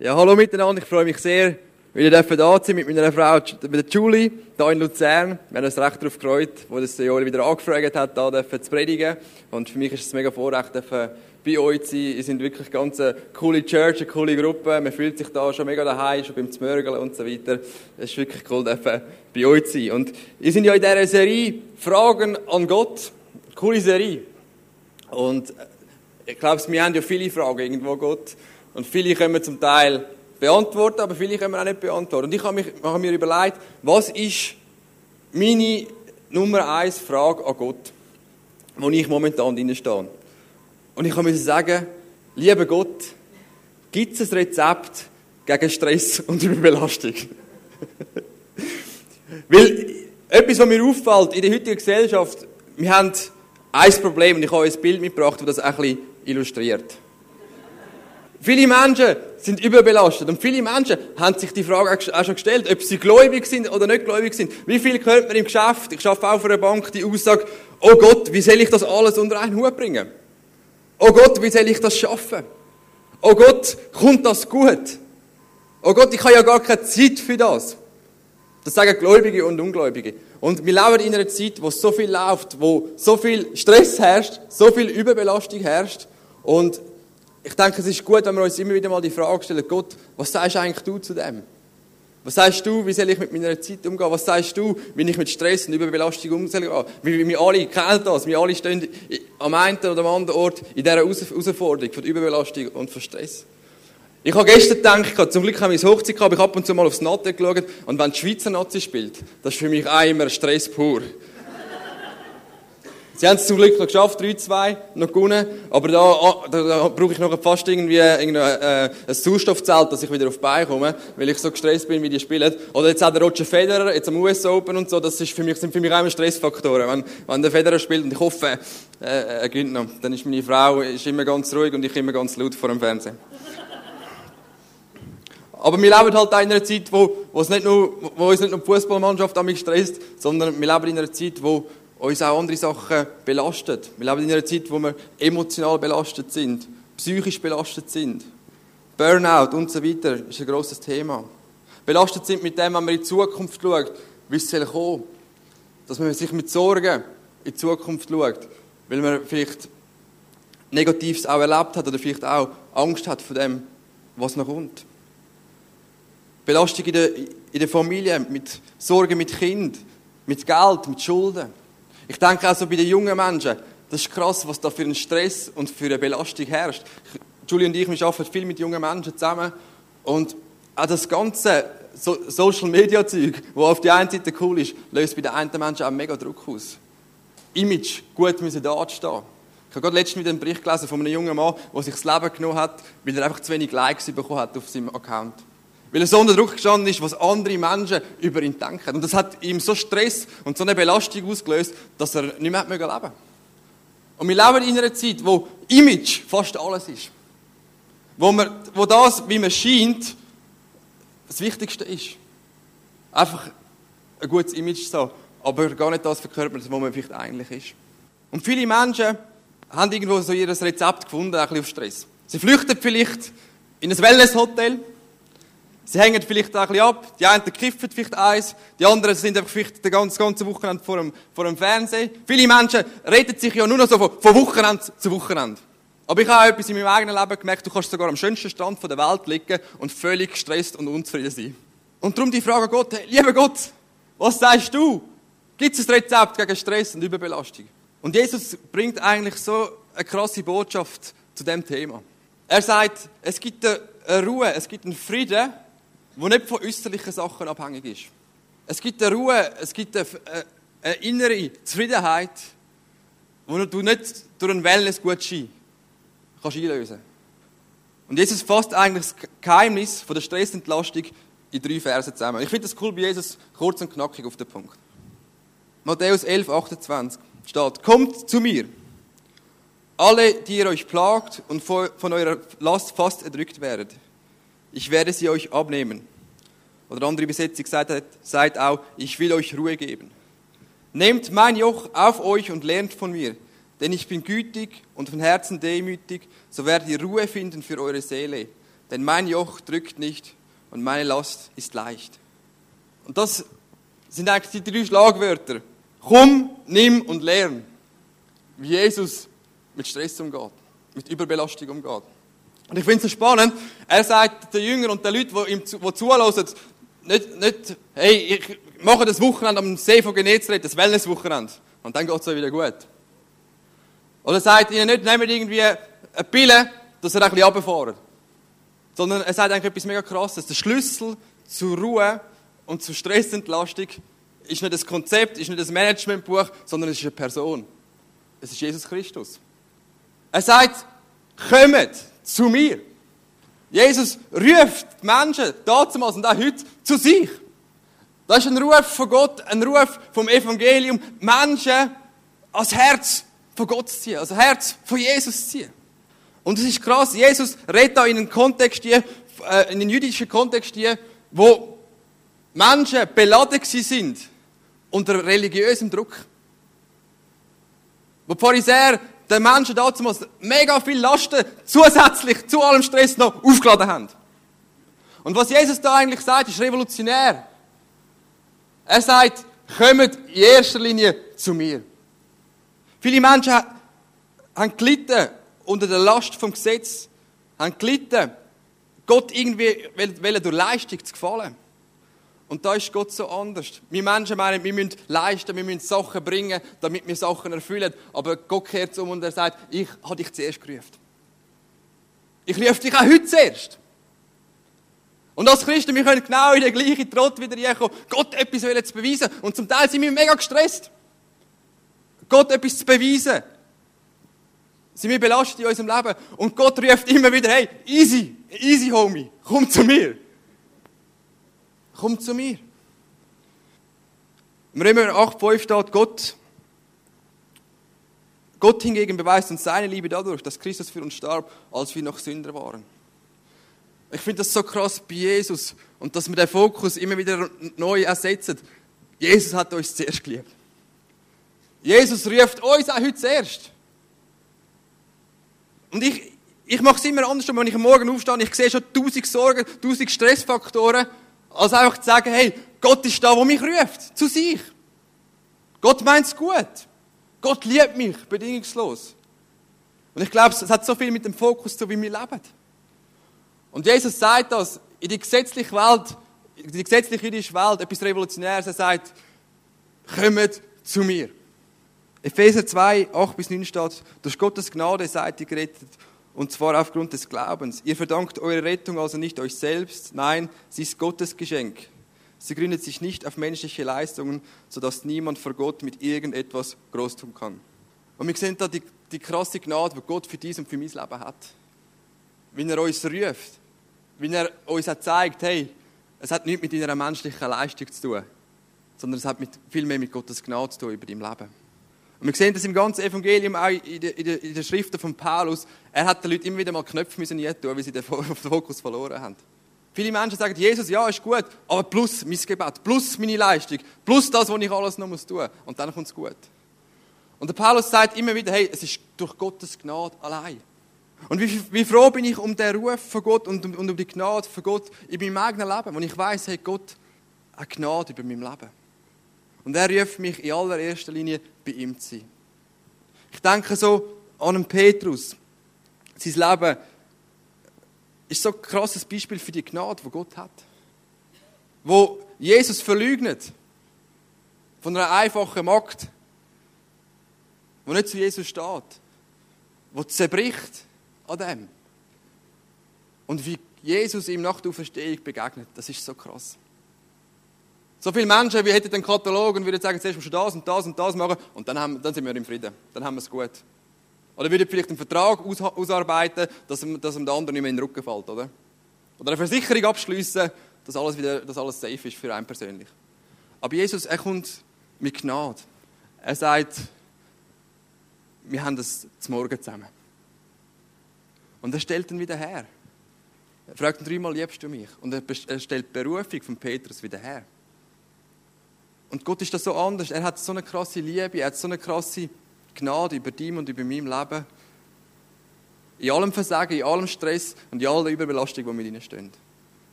Ja, hallo miteinander. Ich freue mich sehr, wieder da zu sein mit meiner Frau, mit der Julie, hier in Luzern. Wir haben uns recht darauf gefreut, wo das Joel wieder angefragt hat, hier zu predigen. Und für mich ist es mega Vorrecht, bei euch zu sein. Ihr seid wirklich ganz eine coole Church, eine coole Gruppe. Man fühlt sich da schon mega daheim, schon beim Zmörgeln und so weiter. Es ist wirklich cool, bei euch zu sein. Und ihr seid ja in dieser Serie Fragen an Gott. Coole Serie. Und ich glaube, wir haben ja viele Fragen irgendwo Gott. Und viele können wir zum Teil beantworten, aber viele können wir auch nicht beantworten. Und ich habe, mich, habe mir überlegt, was ist meine Nummer eins Frage an Gott, wo ich momentan drin stehe. Und ich mir sagen, lieber Gott, gibt es ein Rezept gegen Stress und Überbelastung? Weil etwas, was mir auffällt in der heutigen Gesellschaft, wir haben ein Problem, und ich habe ein Bild mitgebracht, das das ein bisschen illustriert. Viele Menschen sind überbelastet und viele Menschen haben sich die Frage auch schon gestellt, ob sie gläubig sind oder nicht gläubig sind. Wie viel hört man im Geschäft, ich arbeite auch für eine Bank, die Aussage, oh Gott, wie soll ich das alles unter einen Hut bringen? Oh Gott, wie soll ich das schaffen? Oh Gott, kommt das gut? Oh Gott, ich habe ja gar keine Zeit für das. Das sagen Gläubige und Ungläubige. Und wir leben in einer Zeit, wo so viel läuft, wo so viel Stress herrscht, so viel Überbelastung herrscht. Und ich denke, es ist gut, wenn wir uns immer wieder mal die Frage stellen, Gott, was sagst eigentlich du zu dem? Was sagst du, wie soll ich mit meiner Zeit umgehen? Was sagst du, wie ich mit Stress und Überbelastung umgehe? Wir, wir alle kennen das, wir alle stehen am einen oder am anderen Ort in dieser Herausforderung von Überbelastung und von Stress. Ich habe gestern gedacht, zum Glück habe ich Hochzeit gehabt, ich habe ab und zu mal aufs Natte geschaut und wenn die Schweizer Nazi spielt, das ist für mich auch immer Stress pur. Sie haben es zum Glück noch geschafft, 3-2, noch gewonnen. Aber da, ah, da, da brauche ich noch fast irgendwie äh, ein Sauerstoffzelt, dass ich wieder auf die Beine komme, weil ich so gestresst bin, wie die spielen. Oder jetzt auch der Roger Federer, jetzt am US Open und so, das ist für mich, sind für mich auch immer Stressfaktoren. Wenn, wenn der Federer spielt und ich hoffe, äh, er gewinnt noch, dann ist meine Frau ist immer ganz ruhig und ich immer ganz laut vor dem Fernsehen. Aber wir leben halt in einer Zeit, wo, wo, es nicht nur, wo uns nicht nur die Fußballmannschaft stresst, sondern wir leben in einer Zeit, wo uns auch andere Sachen belastet. Wir leben in einer Zeit, wo wir emotional belastet sind, psychisch belastet sind. Burnout und so weiter ist ein grosses Thema. Belastet sind mit dem, wenn man in die Zukunft schaut, wie es soll kommen. Dass man sich mit Sorgen in die Zukunft schaut, weil man vielleicht Negatives auch erlebt hat oder vielleicht auch Angst hat vor dem, was noch kommt. Belastung in der, in der Familie, mit Sorgen mit Kind, mit Geld, mit Schulden. Ich denke auch so bei den jungen Menschen, das ist krass, was da für ein Stress und für eine Belastung herrscht. Julie und ich, wir arbeiten viel mit jungen Menschen zusammen und auch das ganze Social Media Zeug, wo auf der einen Seite cool ist, löst bei den einen Menschen auch mega Druck aus. Image, gut müssen da stehen. Ich habe gerade letztens wieder einen Bericht gelesen von einem jungen Mann, der sich das Leben genommen hat, weil er einfach zu wenig Likes bekommen hat auf seinem Account. Weil er so unter Druck gestanden ist, was andere Menschen über ihn denken. Und das hat ihm so Stress und so eine Belastung ausgelöst, dass er nicht mehr leben konnte. Und wir leben in einer Zeit, wo Image fast alles ist. Wo, man, wo das, wie man scheint, das Wichtigste ist. Einfach ein gutes Image haben, aber gar nicht das verkörpert, was man vielleicht eigentlich ist. Und viele Menschen haben irgendwo so ihr Rezept gefunden, ein bisschen auf Stress. Sie flüchten vielleicht in ein Wellnesshotel, Sie hängen vielleicht auch ein bisschen ab. Die einen kiffen vielleicht eins. Die anderen sind einfach vielleicht die ganze, ganze Wochenende vor dem, vor dem Fernsehen. Viele Menschen reden sich ja nur noch so von, von Wochenende zu Wochenende. Aber ich habe etwas in meinem eigenen Leben gemerkt, du kannst sogar am schönsten Stand der Welt liegen und völlig gestresst und unzufrieden sein. Und darum die Frage Gott, hey, lieber Gott, was sagst du? Gibt es ein Rezept gegen Stress und Überbelastung? Und Jesus bringt eigentlich so eine krasse Botschaft zu dem Thema. Er sagt, es gibt eine Ruhe, es gibt einen Frieden, wo nicht von äußerlichen Sachen abhängig ist. Es gibt eine Ruhe, es gibt eine, eine innere Zufriedenheit, wo du nicht durch einen Wellness-Gutschein kannst einlösen Und Jesus fasst eigentlich das Geheimnis von der Stressentlastung in drei Versen zusammen. Ich finde das cool bei Jesus, kurz und knackig auf den Punkt. Matthäus 11, 28 steht, Kommt zu mir, alle, die ihr euch plagt und von eurer Last fast erdrückt werdet ich werde sie euch abnehmen. Oder andere Übersetzung sagt, sagt auch, ich will euch Ruhe geben. Nehmt mein Joch auf euch und lernt von mir, denn ich bin gütig und von Herzen demütig, so werdet ihr Ruhe finden für eure Seele. denn mein Joch drückt nicht und meine Last ist leicht. Und das sind eigentlich die drei Schlagwörter. Komm, nimm und lern. Wie Jesus mit Stress umgeht, mit Überbelastung umgeht. Und ich finde es so spannend, er sagt den Jüngern und den Leuten, die ihm die zuhören, nicht, nicht, hey, ich mache das Wochenende am See von Genezareth, das Wellnesswochenende. Und dann geht es wieder gut. Oder er sagt ihnen nicht, nehmt irgendwie eine Pille, dass ihr ein bisschen runterfahrt. Sondern er sagt eigentlich etwas mega krasses. Der Schlüssel zur Ruhe und zur Stressentlastung ist nicht das Konzept, ist nicht das Managementbuch, sondern es ist eine Person. Es ist Jesus Christus. Er sagt, kommt zu mir. Jesus ruft die Menschen damals und auch heute zu sich. Das ist ein Ruf von Gott, ein Ruf vom Evangelium, Menschen ans Herz von Gott zu ziehen, also Herz von Jesus zu ziehen. Und es ist krass, Jesus redet da in einen Kontext hier, äh, in einen jüdischen Kontext hier, wo Menschen beladen sind unter religiösem Druck. Wo die Pharisäer den Menschen damals mega viel Lasten zusätzlich zu allem Stress noch aufgeladen haben. Und was Jesus da eigentlich sagt, ist revolutionär. Er sagt, kommt in erster Linie zu mir. Viele Menschen haben gelitten unter der Last vom Gesetz, haben gelitten, Gott irgendwie durch Leistung zu gefallen. Und da ist Gott so anders. Wir Menschen meinen, wir müssen leisten, wir müssen Sachen bringen, damit wir Sachen erfüllen. Aber Gott kehrt um und er sagt, ich habe dich zuerst gerufen. Ich rufe dich auch heute zuerst. Und als Christen, wir können genau in den gleichen Trott wieder reinkommen, Gott etwas zu beweisen. Und zum Teil sind wir mega gestresst. Gott etwas zu beweisen. Sind wir belastet in unserem Leben. Und Gott ruft immer wieder, hey, easy, easy, Homie, komm zu mir. Komm zu mir. Im Römer 8,5 steht Gott. Gott hingegen beweist uns seine Liebe dadurch, dass Christus für uns starb, als wir noch Sünder waren. Ich finde das so krass bei Jesus und dass wir den Fokus immer wieder neu ersetzen. Jesus hat uns zuerst geliebt. Jesus ruft uns auch heute zuerst. Und ich, ich mache es immer anders, wenn ich am Morgen aufstehe, ich sehe schon tausend Sorgen, tausend Stressfaktoren als einfach zu sagen, hey, Gott ist da, wo mich ruft, zu sich. Gott meint es gut. Gott liebt mich bedingungslos. Und ich glaube, es hat so viel mit dem Fokus zu, wie wir leben. Und Jesus sagt das in die gesetzliche Welt, in die gesetzliche jüdische Welt, etwas Revolutionäres. Er sagt, kommt zu mir. Epheser 2, 8 bis 9 steht, durch Gottes Gnade seid ihr gerettet und zwar aufgrund des Glaubens. Ihr verdankt eure Rettung also nicht euch selbst, nein, sie ist Gottes Geschenk. Sie gründet sich nicht auf menschliche Leistungen, sodass niemand vor Gott mit irgendetwas groß tun kann. Und wir sehen da die, die krasse Gnade, die Gott für dies und für mein Leben hat. Wenn er uns ruft, wenn er uns auch zeigt, hey, es hat nichts mit deiner menschlichen Leistung zu tun, sondern es hat mit, viel mehr mit Gottes Gnade zu tun über dein Leben. Und wir sehen das im ganzen Evangelium, auch in den, Schriften von Paulus. Er hat den Leuten immer wieder mal Knöpfe müssen tun, weil sie den Fokus verloren haben. Viele Menschen sagen, Jesus, ja, ist gut, aber plus mein Gebet, plus meine Leistung, plus das, was ich alles noch tun muss. Und dann kommt es gut. Und der Paulus sagt immer wieder, hey, es ist durch Gottes Gnade allein. Und wie, wie froh bin ich um den Ruf von Gott und um, und um die Gnade von Gott in meinem eigenen Leben, wo ich weiß, hey, Gott hat Gnade über meinem Leben. Und er ruft mich in allererster Linie, bei ihm zu sein. Ich denke so an einen Petrus. Sein Leben ist so ein krasses Beispiel für die Gnade, die Gott hat. Wo Jesus verleugnet. Von einer einfachen Magd. Wo nicht zu Jesus steht. Wo zerbricht an dem. Und wie Jesus ihm nach der Auferstehung begegnet, das ist so krass. So viele Menschen, wir hätten den Katalog und würden sagen, zuerst musst du das und das und das machen und dann, haben, dann sind wir im Frieden. Dann haben wir es gut. Oder würden vielleicht einen Vertrag aus, ausarbeiten, dass, dass dem anderen nicht mehr in den Rücken fällt, oder? Oder eine Versicherung abschließen, dass alles, wieder, dass alles safe ist für einen persönlich. Aber Jesus, er kommt mit Gnade. Er sagt, wir haben das zum Morgen zusammen. Und er stellt ihn wieder her. Er fragt ihn dreimal, liebst du mich? Und er stellt die Berufung von Petrus wieder her. Und Gott ist das so anders. Er hat so eine krasse Liebe, er hat so eine krasse Gnade über ihm und über meinem Leben. In allem Versagen, in allem Stress und in aller Überbelastung, die mit ihnen stehen.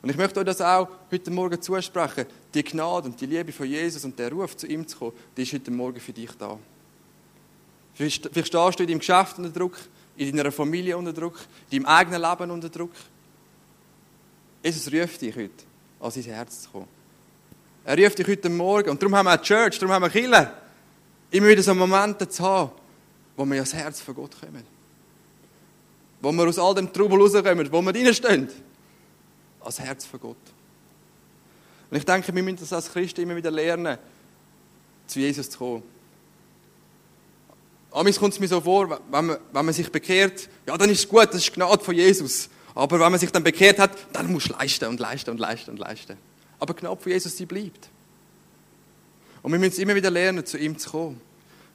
Und ich möchte euch das auch heute Morgen zusprechen. Die Gnade und die Liebe von Jesus und der Ruf, zu ihm zu kommen, die ist heute Morgen für dich da. Vielleicht stehst du in deinem Geschäft unter Druck, in deiner Familie unter Druck, in deinem eigenen Leben unter Druck. Jesus ruft dich heute, an sein Herz zu kommen. Er ruft dich heute Morgen. Und darum haben wir eine Church, darum haben wir Kirche. Immer wieder so Momente zu haben, wo wir ans Herz von Gott kommen. Wo wir aus all dem Trubel rauskommen, wo wir reinstehen. Ans Herz von Gott. Und ich denke, wir müssen das als Christen immer wieder lernen, zu Jesus zu kommen. Amis kommt es mir so vor, wenn man, wenn man sich bekehrt, ja, dann ist es gut, das ist Gnade von Jesus. Aber wenn man sich dann bekehrt hat, dann muss leisten und leisten und leisten und leisten. Aber Gnade von Jesus, die bleibt. Und wir müssen immer wieder lernen, zu ihm zu kommen.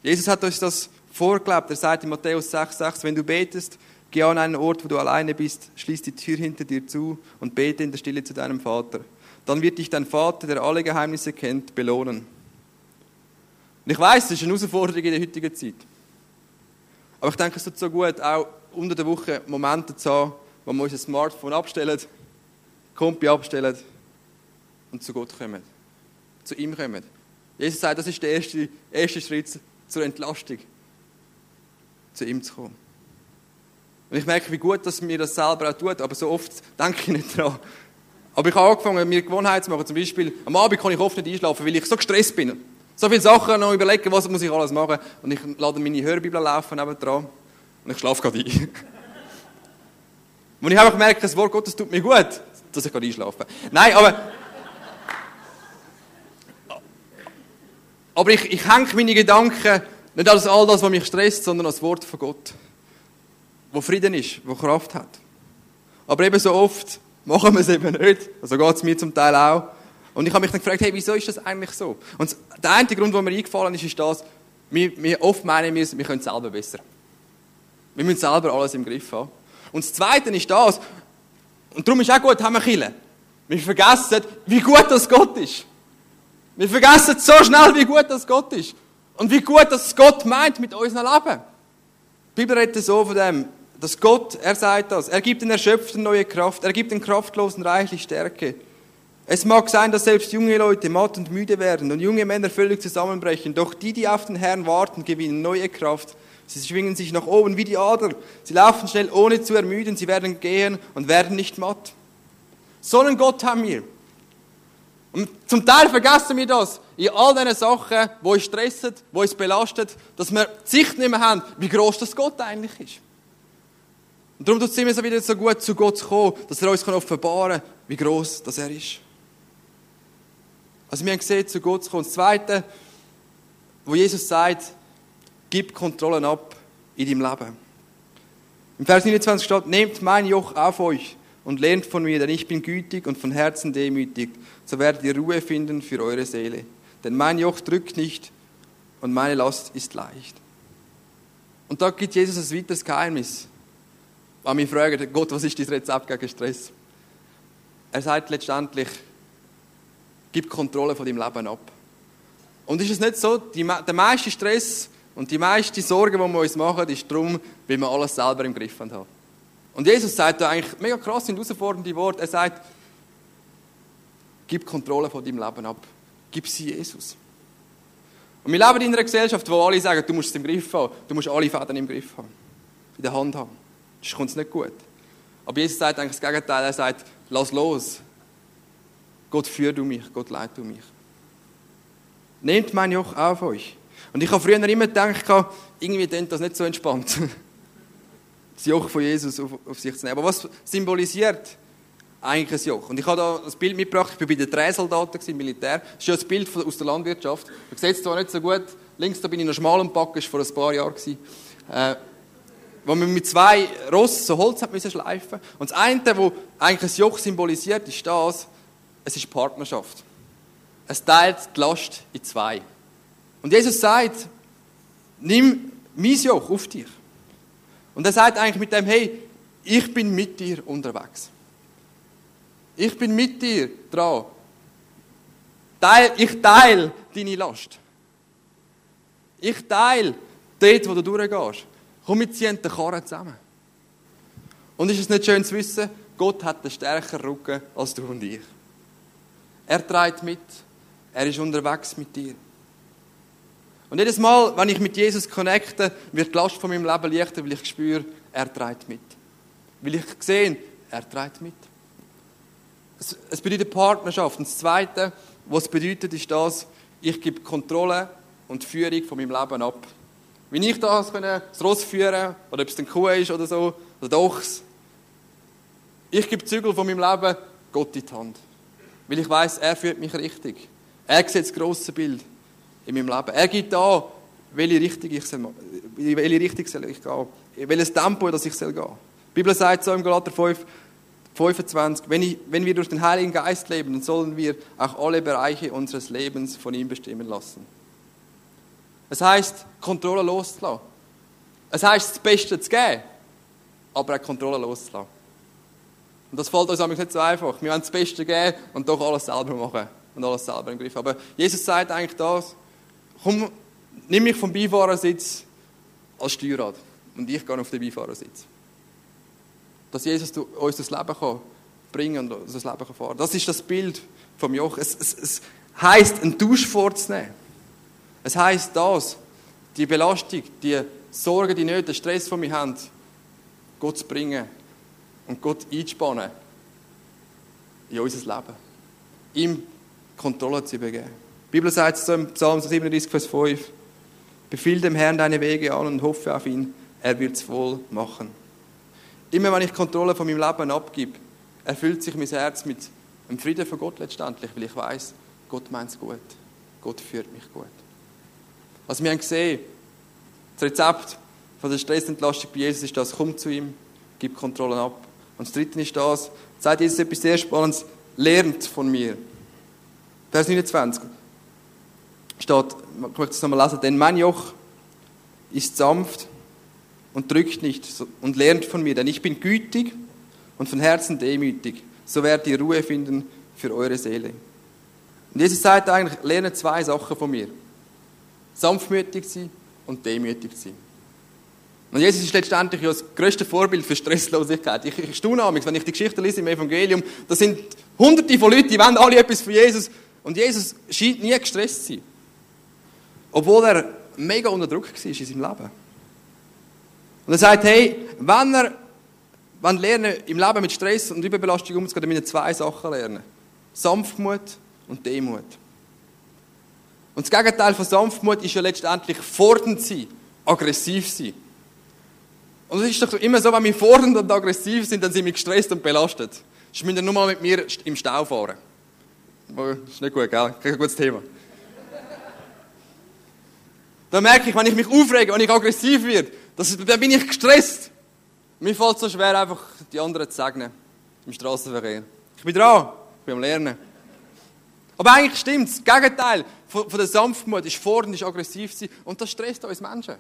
Jesus hat uns das vorgelebt. Er sagt in Matthäus 6,6, wenn du betest, geh an einen Ort, wo du alleine bist, schließ die Tür hinter dir zu und bete in der Stille zu deinem Vater. Dann wird dich dein Vater, der alle Geheimnisse kennt, belohnen. Und ich weiß, das ist eine Herausforderung in der heutigen Zeit. Aber ich denke, es tut so gut, auch unter der Woche Momente zu haben, wo wir unser Smartphone abstellen, Kompi abstellen und zu Gott kommen. Zu ihm kommen. Jesus sagt, das ist der erste, erste Schritt zur Entlastung. Zu ihm zu kommen. Und ich merke, wie gut dass mir das selber auch tut, aber so oft denke ich nicht daran. Aber ich habe angefangen, mir Gewohnheit zu machen. Zum Beispiel, am Abend kann ich oft nicht einschlafen, weil ich so gestresst bin. So viele Sachen noch überlegen, was muss ich alles machen. Und ich lade meine Hörbibel laufen dran und ich schlafe gerade ein. und ich einfach merke, das Wort Gottes tut mir gut, dass ich gerade einschlafe. Nein, aber... aber ich, ich hänge meine Gedanken nicht an all das, was mich stresst, sondern an das Wort von Gott. Wo Frieden ist, wo Kraft hat. Aber eben so oft machen wir es eben nicht. Also geht es mir zum Teil auch. Und ich habe mich dann gefragt, hey, wieso ist das eigentlich so? Und der einzige Grund, der mir eingefallen ist, ist das, wir, wir oft meinen wir, wir können es selber besser. Wir müssen selber alles im Griff haben. Und das Zweite ist das, und darum ist auch gut, haben wir Kille. Wir vergessen, wie gut das Gott ist. Wir vergessen so schnell, wie gut das Gott ist. Und wie gut das Gott meint mit unserem Leben. Die Bibel redet so von dem, dass Gott, er sagt das, er gibt den Erschöpften neue Kraft, er gibt den Kraftlosen reichlich Stärke. Es mag sein, dass selbst junge Leute matt und müde werden und junge Männer völlig zusammenbrechen, doch die, die auf den Herrn warten, gewinnen neue Kraft. Sie schwingen sich nach oben wie die Adler. Sie laufen schnell, ohne zu ermüden. Sie werden gehen und werden nicht matt. So einen Gott haben wir. Und zum Teil vergessen wir das in all diesen Sachen, wo uns stressen, wo uns belastet, dass wir die Sicht nicht mehr haben, wie groß das Gott eigentlich ist. Und darum tut es immer so wieder so gut, zu Gott zu kommen, dass er uns offenbaren kann, wie groß das er ist. Also wir haben gesehen, zu Gott zu kommen. Das Zweite, wo Jesus sagt, gib Kontrollen ab in deinem Leben. Im Vers 29 steht, nehmt mein Joch auf euch und lernt von mir, denn ich bin gütig und von Herzen demütig, so werdet ihr Ruhe finden für eure Seele. Denn mein Joch drückt nicht und meine Last ist leicht. Und da gibt Jesus ein weiteres Geheimnis. Wenn wir fragen, Gott, was ist dein Rezept gegen Stress? Er sagt letztendlich, Gib Kontrolle von deinem Leben ab. Und ist es nicht so, die, der meiste Stress und die meiste Sorge, die wir uns machen, ist darum, weil wir alles selber im Griff haben. Und Jesus sagt da eigentlich mega krass und herausfordernde Worte. Er sagt, gib Kontrolle von deinem Leben ab. Gib sie Jesus. Und wir leben in einer Gesellschaft, wo alle sagen, du musst es im Griff haben. Du musst alle Fäden im Griff haben. In der Hand haben. Sonst kommt es nicht gut. Aber Jesus sagt eigentlich das Gegenteil. Er sagt, lass los. Gott führt du mich, Gott leitet du mich. Nehmt mein Joch auf euch. Und ich habe früher immer gedacht, irgendwie klingt das nicht so entspannt. Das Joch von Jesus auf, auf sich zu nehmen. Aber was symbolisiert eigentlich ein Joch? Und ich habe da das Bild mitgebracht, ich war bei den Drehsoldaten im Militär. Das ist ja ein Bild aus der Landwirtschaft. Man sieht es zwar nicht so gut, links da bin ich noch schmal am Backen, das war vor ein paar Jahren. Äh, wo man mit zwei Rossen so Holz hat müssen schleifen. Und das eine, das eigentlich ein Joch symbolisiert, ist das, es ist Partnerschaft. Es teilt die Last in zwei. Und Jesus sagt, nimm mein Joch auf dich. Und er sagt eigentlich mit dem, hey, ich bin mit dir unterwegs. Ich bin mit dir dran. Ich teile deine Last. Ich teile dort, wo du durchgehst. Komm, wir ziehen den Karren zusammen. Und ist es nicht schön zu wissen, Gott hat einen stärkeren Rücken als du und ich. Er trägt mit, er ist unterwegs mit dir. Und jedes Mal, wenn ich mit Jesus connecte, wird die Last von meinem Leben leichter, weil ich spüre, er trägt mit. Weil ich sehe, er trägt mit. Es, bedeutet Partnerschaft. Und das Zweite, was es bedeutet, ist das, ich gebe Kontrolle und Führung von meinem Leben ab. Wie ich das, können, das Ross führen oder ob es ein Kuh ist oder so, oder Dochs. Ich gebe Zügel von meinem Leben Gott in die Hand. Weil ich weiß, er führt mich richtig. Er sieht das grosse Bild in meinem Leben. Er gibt an, welche Richtung ich soll, welche Richtung soll ich gehen. Welches Tempo das ich soll gehen. Die Bibel sagt so im Galater 5, 25, wenn, ich, wenn wir durch den Heiligen Geist leben, dann sollen wir auch alle Bereiche unseres Lebens von ihm bestimmen lassen. Es heißt, Kontrolle loszulassen. Es heißt, das Beste zu geben, aber auch Kontrolle loszulassen. Und das fällt uns nicht so einfach. Wir wollen das Beste geben und doch alles selber machen und alles selber im Griff. Aber Jesus sagt eigentlich das, komm, nimm mich vom Beifahrersitz als Steuerrad und ich gehe auf den Beifahrersitz. Dass Jesus uns das Leben kann bringen und das Leben kann fahren. Das ist das Bild vom Joch. Es, es, es heisst, einen Tausch vorzunehmen. Es heisst das, die Belastung, die Sorgen, die Nöte, den Stress, den wir haben, Gott zu bringen und Gott einzuspannen in unser Leben. Ihm Kontrolle zu übergeben. Die Bibel sagt es im Psalm 37, Vers 5, Befiehl dem Herrn deine Wege an und hoffe auf ihn, er wird es wohl machen. Immer wenn ich Kontrolle von meinem Leben abgebe, erfüllt sich mein Herz mit dem Frieden von Gott letztendlich, weil ich weiß, Gott meint es gut. Gott führt mich gut. Also wir haben gesehen, das Rezept von der Stressentlastung bei Jesus ist das, komm zu ihm, gib Kontrollen ab. Und das Dritte ist das, sagt Jesus etwas sehr Spannendes, lernt von mir. Vers 29 steht, ich möchte es nochmal lesen, denn mein Joch ist sanft und drückt nicht und lernt von mir, denn ich bin gütig und von Herzen demütig. So werdet ihr Ruhe finden für eure Seele. Und Jesus sagt eigentlich, lerne zwei Sachen von mir. Sanftmütig sein und demütig sein. Und Jesus ist letztendlich das größte Vorbild für Stresslosigkeit. Ich, ich staune amigs, wenn ich die Geschichte lese im Evangelium, da sind hunderte von Leuten, die wollen alle etwas von Jesus. Und Jesus scheint nie gestresst zu sein. Obwohl er mega unter Druck war in seinem Leben. Und er sagt, hey, wenn er wenn lernen, im Leben mit Stress und Überbelastung umzugehen, dann müssen wir zwei Sachen lernen. Sanftmut und Demut. Und das Gegenteil von Sanftmut ist ja letztendlich fordernd sein, aggressiv sein. Und es ist doch immer so, wenn wir fordernd und aggressiv sind, dann sind wir gestresst und belastet. Sonst müsst ihr nur mal mit mir im Stau fahren. Das ist nicht gut, gell? Kein gutes Thema. Da merke ich, wenn ich mich aufrege, wenn ich aggressiv werde, dann bin ich gestresst. Mir fällt es so schwer, einfach die anderen zu segnen im Straßenverkehr. Ich bin dran, ich bin am Lernen. Aber eigentlich stimmt es. Das Gegenteil von, von der Sanftmut ist fordernd, ist aggressiv sein und das stresst uns Menschen.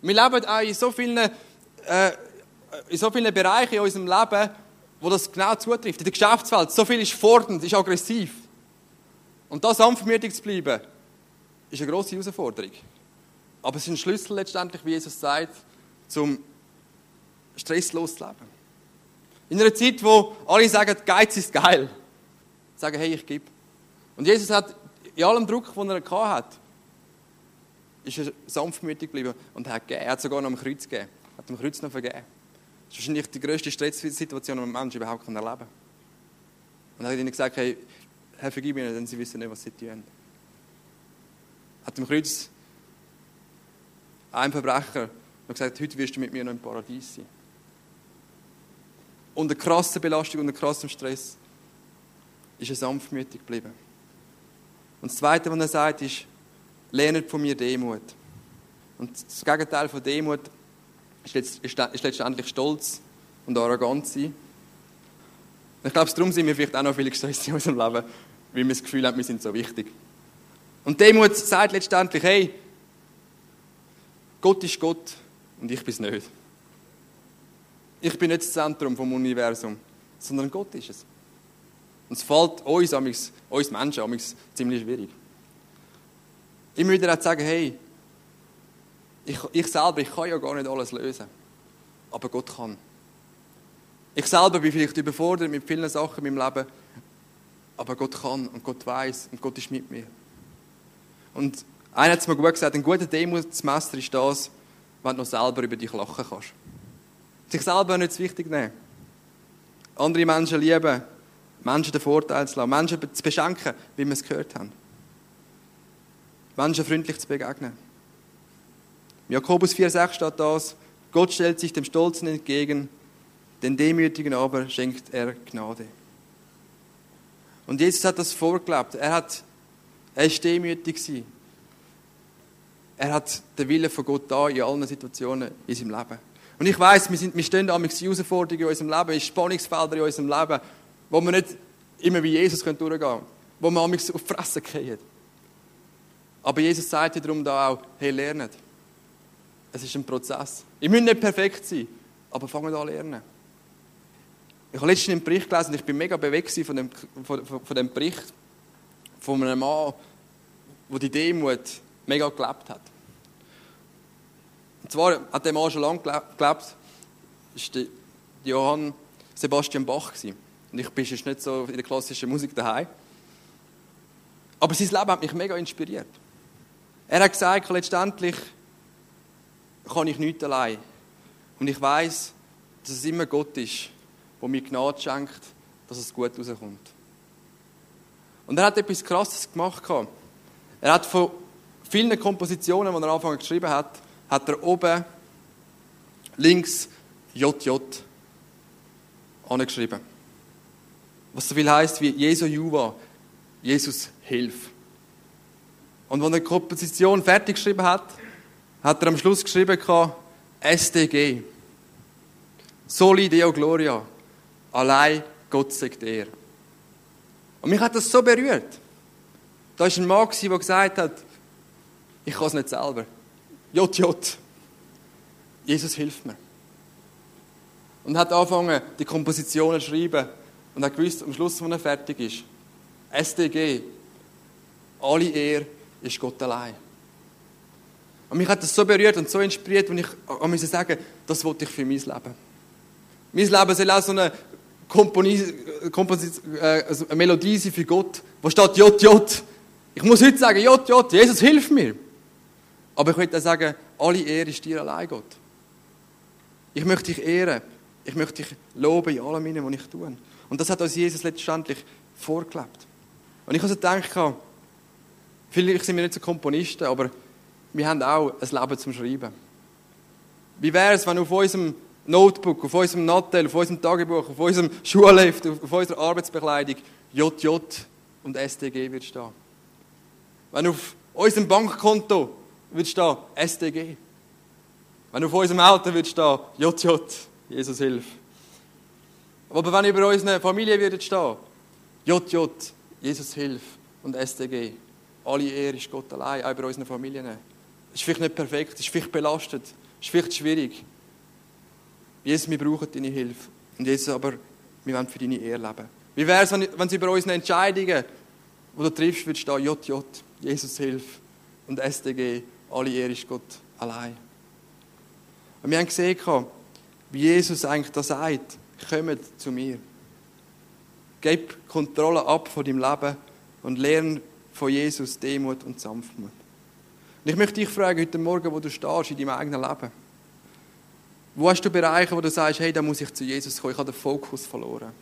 Wir leben auch in so vielen, äh, in so vielen Bereichen in unserem Leben, wo das genau zutrifft. In der Geschäftswelt, so viel ist fordernd, ist aggressiv. Und da sanftmütig zu bleiben, ist eine grosse Herausforderung. Aber es ist ein Schlüssel letztendlich, wie Jesus sagt, zum stresslos zu leben. In einer Zeit, wo alle sagen, Geiz ist geil, sagen, hey, ich gebe. Und Jesus hat in allem Druck, den er hatte, ist er sanftmütig geblieben und hat gegeben. Er hat sogar noch am Kreuz gegeben. Er hat am Kreuz noch vergeben. Das ist wahrscheinlich die größte Stresssituation, die ein Mensch überhaupt erleben kann. Und er hat ihnen gesagt, hey, Herr, vergib ihnen, denn sie wissen nicht, was sie tun. Er Hat am Kreuz einem Verbrecher gesagt, heute wirst du mit mir noch im Paradies sein. Unter krasser Belastung, unter krassem Stress ist er sanftmütig geblieben. Und das Zweite, was er sagt, ist, lernt von mir Demut. Und das Gegenteil von Demut ist letztendlich Stolz und arrogant sein. Ich glaube, darum sind wir vielleicht auch noch viel gestresst in unserem Leben, weil wir das Gefühl haben, wir sind so wichtig. Und Demut sagt letztendlich, hey, Gott ist Gott und ich bin es nicht. Ich bin nicht das Zentrum vom Universum, sondern Gott ist es. Und es fällt uns, amigs, uns Menschen amigs, ziemlich schwierig. Immer wieder auch zu sagen, hey, ich, ich selber, ich kann ja gar nicht alles lösen. Aber Gott kann. Ich selber bin vielleicht überfordert mit vielen Sachen in meinem Leben, aber Gott kann und Gott weiß und Gott ist mit mir. Und einer hat es mir gut gesagt, ein guter Demutsmeister ist das, wenn du noch selber über dich lachen kannst. Sich selber nicht zu wichtig nehmen. Andere Menschen lieben, Menschen den Vorteil zu lassen, Menschen zu beschenken, wie wir es gehört haben. Menschen freundlich zu begegnen. Im Jakobus 4,6 steht das, Gott stellt sich dem Stolzen entgegen, den Demütigen aber schenkt er Gnade. Und Jesus hat das vorgelebt. Er hat, er ist demütig gewesen. Er hat den Willen von Gott da in allen Situationen in seinem Leben. Und ich weiß, wir, wir stehen da mit Herausforderungen in unserem Leben, in Spannungsfeldern in unserem Leben, wo wir nicht immer wie Jesus durchgehen können, wo wir auf die Fresse gehen. Aber Jesus sagt darum da auch, hey, lernet. Es ist ein Prozess. Ich muss nicht perfekt sein, aber fangen an lernen. Ich habe letztens einen Bericht gelesen und ich bin mega bewegt von dem, von, von dem Bericht von einem Mann, der die Demut mega gelebt hat. Und zwar hat der Mann schon lange gelebt, das war Johann Sebastian Bach. Und ich bin jetzt nicht so in der klassischen Musik daheim. Aber sein Leben hat mich mega inspiriert. Er hat gesagt, letztendlich kann ich nichts allein. Und ich weiß, dass es immer Gott ist, der mir Gnade schenkt, dass es gut rauskommt. Und er hat etwas Krasses gemacht. Er hat von vielen Kompositionen, die er am Anfang geschrieben hat, hat er oben links JJ angeschrieben. Was so viel heißt wie Jesu Juva, Jesus hilf. Und als er die Komposition fertig geschrieben hat, hat er am Schluss geschrieben, SDG. Soli Deo Gloria. Allein Gott sagt er. Und mich hat das so berührt. Da war ein Mann, der gesagt hat, ich kann es nicht selber. Jot, Jot. Jesus hilft mir. Und hat angefangen, die Kompositionen zu schreiben. Und hat gewusst, am Schluss, wenn er fertig ist, SDG, alle Ehre ist Gott allein. Und mich hat das so berührt und so inspiriert, und ich musste sagen, das wollte ich für mein Leben. Mein Leben soll auch so eine, Komponis, Komposis, äh, also eine Melodie sein für Gott, wo steht J, J. Ich muss heute sagen, J, J, Jesus hilf mir. Aber ich möchte auch sagen, alle Ehre ist dir allein, Gott. Ich möchte dich ehren. Ich möchte dich loben in allem, was ich tue. Und das hat uns Jesus letztendlich vorgelebt. Und ich habe so gedacht, vielleicht sind wir nicht so Komponisten, aber wir haben auch ein Leben zum Schreiben. Wie wäre es, wenn auf unserem Notebook, auf unserem Nattel, auf unserem Tagebuch, auf unserem Schuhlift, auf unserer Arbeitsbekleidung JJ und SDG wird stehen? Wenn auf unserem Bankkonto wird stehen SDG. Wenn auf unserem Auto wird stehen JJ, Jesus hilf. Aber wenn über unsere Familie wird stehen JJ, Jesus hilf und SDG. Alle Ehre ist Gott allein, auch über unsere Familien. Ist vielleicht nicht perfekt, ist vielleicht belastet, ist vielleicht schwierig. Jesus, wir brauchen deine Hilfe. Und Jesus, aber wir wollen für deine Ehre leben. Wie wäre es, wenn es über unsere Entscheidungen, die du triffst, wird stehen, JJ, Jesus hilf und SDG, alle Ehre ist Gott allein. Und wir haben gesehen, wie Jesus eigentlich da sagt, kommt zu mir. Gib Kontrolle ab von deinem Leben und lerne von Jesus Demut und Sanftmut. Und ich möchte dich fragen, heute Morgen, wo du stehst in deinem eigenen Leben. Wo hast du Bereiche, wo du sagst, hey, da muss ich zu Jesus kommen, ich habe den Fokus verloren.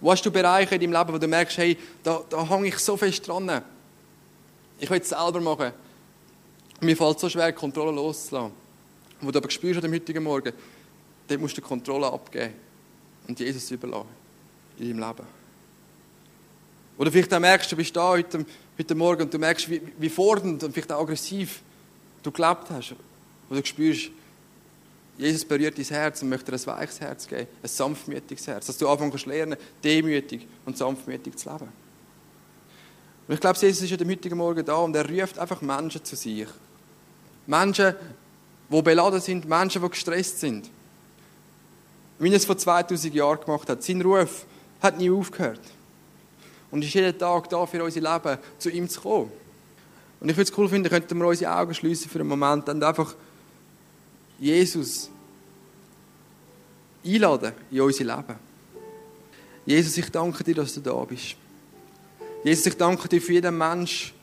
Wo hast du Bereiche in deinem Leben, wo du merkst, hey, da, da hänge ich so fest dran. Ich will es selber machen. Mir fällt so schwer, die Kontrolle loszulassen. Wo du aber spürst am heutigen Morgen, dort musst du die Kontrolle abgeben und Jesus überlassen in deinem Leben. Oder vielleicht auch merkst, du bist da heute, heute Morgen und du merkst, wie, wie fordernd und vielleicht auch aggressiv du gelebt hast. Wo du spürst, Jesus berührt dein Herz und möchte dir ein weiches Herz geben, ein sanftmütiges Herz, dass du anfangen lernen, demütig und sanftmütig zu leben. Und ich glaube, Jesus ist heute heutigen Morgen da und er ruft einfach Menschen zu sich. Menschen, die beladen sind, Menschen, die gestresst sind. Wie er es vor 2000 Jahren gemacht hat. Sein Ruf hat nie aufgehört. Und ist jeden Tag da für unser Leben, zu ihm zu kommen. Und ich würde es cool finden, könnten wir unsere Augen schließen für einen Moment und einfach Jesus, einladen in unser Leben. Jesus, ich danke dir, dass du da bist. Jesus, ich danke dir für jeden Mensch,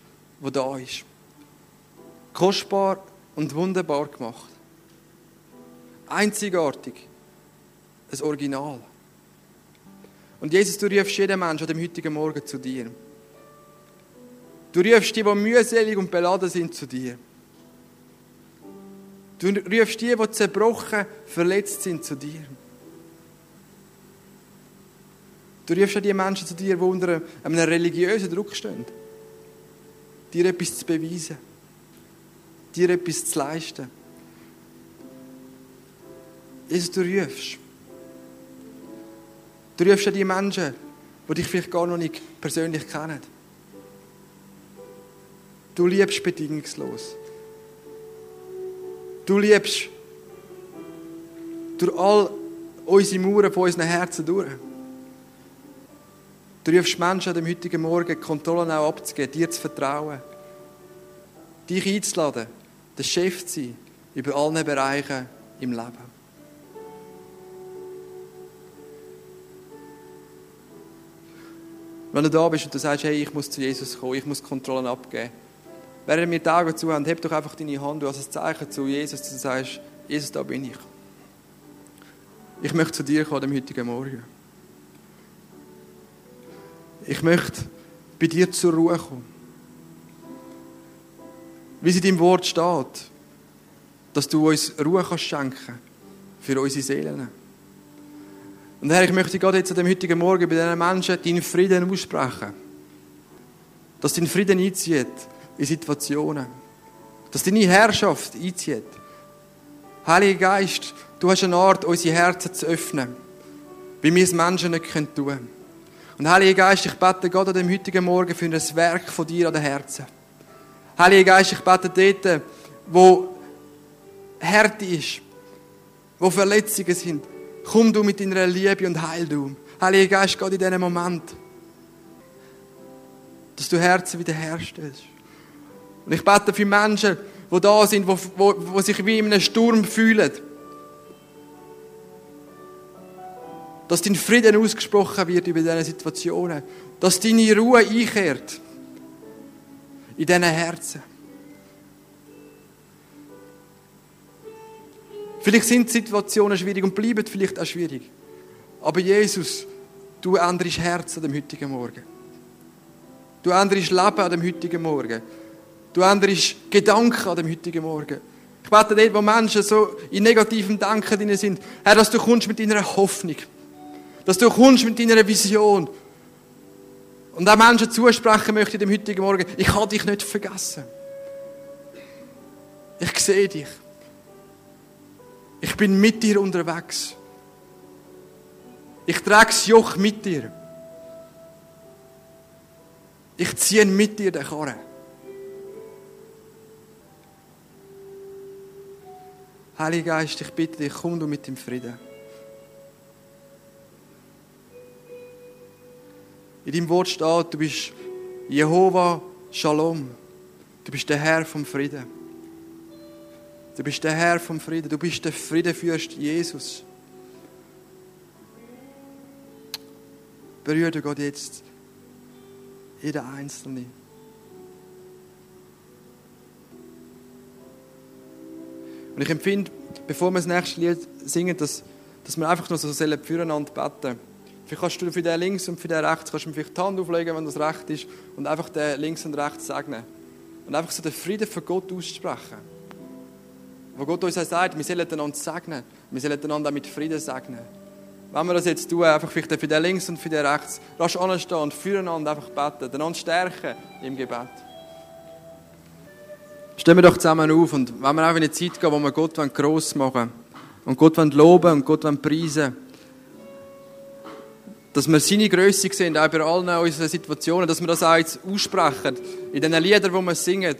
der da ist. Kostbar und wunderbar gemacht. Einzigartig. Ein Original. Und Jesus, du rufst jeden Menschen an dem heutigen Morgen zu dir. Du rufst die, die mühselig und beladen sind, zu dir. Du rufst die, die zerbrochen, verletzt sind, zu dir. Du rufst auch die Menschen zu dir, die unter einem religiösen Druck stehen. Dir etwas zu beweisen. Dir etwas zu leisten. Jesus, du rufst. Du rufst auch die Menschen, die dich vielleicht gar noch nicht persönlich kennen. Du liebst bedingungslos. Du liebst durch all unsere Mauern von unseren Herzen durch. Du rufst Menschen an dem heutigen Morgen, Kontrollen auch abzugeben, dir zu vertrauen, dich einzuladen, der Chef zu sein über alle Bereiche im Leben. Wenn du da bist und du sagst, hey, ich muss zu Jesus kommen, ich muss Kontrollen abgeben. Während wir Augen zu haben, heb doch einfach deine Hand als ein Zeichen zu Jesus, dass du sagst, Jesus, da bin ich. Ich möchte zu dir kommen, am heutigen Morgen. Ich möchte bei dir zur Ruhe kommen. Wie es in Wort steht, dass du uns Ruhe kannst schenken für unsere Seelen. Und Herr, ich möchte gerade jetzt an dem heutigen Morgen bei diesen Menschen deinen Frieden aussprechen. Dass dein Frieden einzieht in Situationen. Dass deine Herrschaft einzieht. Heiliger Geist, du hast eine Art, unsere Herzen zu öffnen, wie wir es Menschen nicht tun können. Und Heiliger Geist, ich bete Gott an dem heutigen Morgen für ein Werk von dir an den Herzen. Heiliger Geist, ich bete dort, wo Härte ist, wo Verletzungen sind. Komm du mit deiner Liebe und heil du. Heiliger Geist, Gott in diesem Moment, dass du Herzen wieder herstellst. Und ich bete für Menschen, die da sind, die, die, die sich wie in einem Sturm fühlen. dass dein Frieden ausgesprochen wird über diese Situationen, dass deine Ruhe einkehrt in diesen Herzen. Vielleicht sind Situationen schwierig und bleiben vielleicht auch schwierig. Aber Jesus, du änderst Herz an dem heutigen Morgen. Du änderst Leben an dem heutigen Morgen. Du änderst Gedanken an dem heutigen Morgen. Ich bete dort, wo Menschen so in negativem Denken drin sind, Herr, dass du kommst mit deiner Hoffnung dass du kommst mit deiner Vision. Und auch Menschen zusprechen möchte dem heutigen Morgen, ich habe dich nicht vergessen. Ich sehe dich. Ich bin mit dir unterwegs. Ich trage das Joch mit dir. Ich ziehe mit dir den Karren. Heiliger Geist, ich bitte dich, komm du mit dem Frieden. In deinem Wort steht, du bist Jehova Shalom. Du bist der Herr vom Frieden. Du bist der Herr vom Frieden. Du bist der Friedenfürst Jesus. Berühre du Gott jetzt jeder Einzelne. Und ich empfinde, bevor wir das nächste Lied singen, dass, dass wir einfach noch so füreinander beten sollen. Vielleicht kannst du für den links und für den rechts kannst du vielleicht die Hand auflegen, wenn das recht ist, und einfach den links und rechts segnen. Und einfach so den Frieden von Gott aussprechen. Wo Gott uns sagt, wir sollen einander segnen. Wir sollen einander mit Frieden segnen. Wenn wir das jetzt tun, einfach vielleicht für den links und für den rechts, rasch anstehen und füreinander einfach beten, einander stärken im Gebet. Stehen wir doch zusammen auf und wenn wir auch in eine Zeit gehen, wo wir Gott gross machen wollen und Gott loben und Gott preisen dass wir seine Größe sehen, auch bei allen unseren Situationen, dass wir das auch jetzt aussprechen, in den Liedern, die wir singen,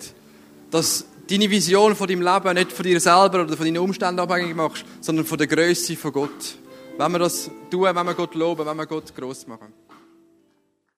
dass deine Vision von deinem Leben nicht von dir selber oder von deinen Umständen abhängig machst, sondern von der Größe von Gott. Wenn wir das tun, wenn wir Gott loben, wenn wir Gott groß machen.